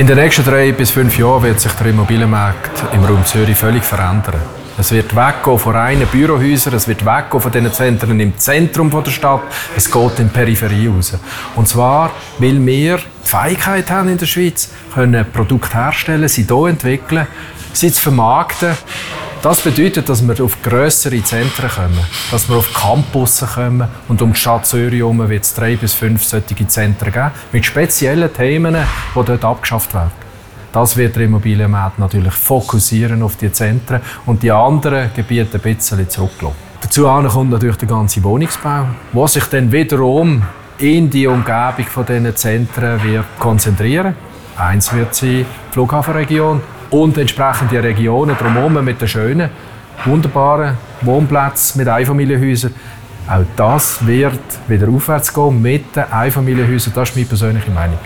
In den nächsten drei bis fünf Jahren wird sich der Immobilienmarkt im Raum Zürich völlig verändern. Es wird weggehen von reinen Bürohäusern, es wird weggehen von diesen Zentren im Zentrum der Stadt, es geht in die Peripherie raus. Und zwar, weil wir die Fähigkeit haben in der Schweiz, können Produkte herstellen, sie hier entwickeln, sie zu vermarkten. Das bedeutet, dass wir auf grössere Zentren kommen, dass wir auf Campusse kommen und um die Stadt Zürich herum wird es drei bis fünf solche Zentren geben, mit speziellen Themen, die dort abgeschafft werden. Das wird der Immobilienmarkt natürlich fokussieren auf die Zentren und die anderen Gebiete ein bisschen zurücklassen. Dazu kommt natürlich der ganze Wohnungsbau, der sich dann wiederum in die Umgebung von diesen Zentren wird konzentrieren. Eins wird sie die Flughafenregion und entsprechend die Regionen drumherum mit den schönen, wunderbaren Wohnplätzen mit Einfamilienhäusern. Auch das wird wieder aufwärts gehen mit den Einfamilienhäusern. Das ist meine persönliche Meinung.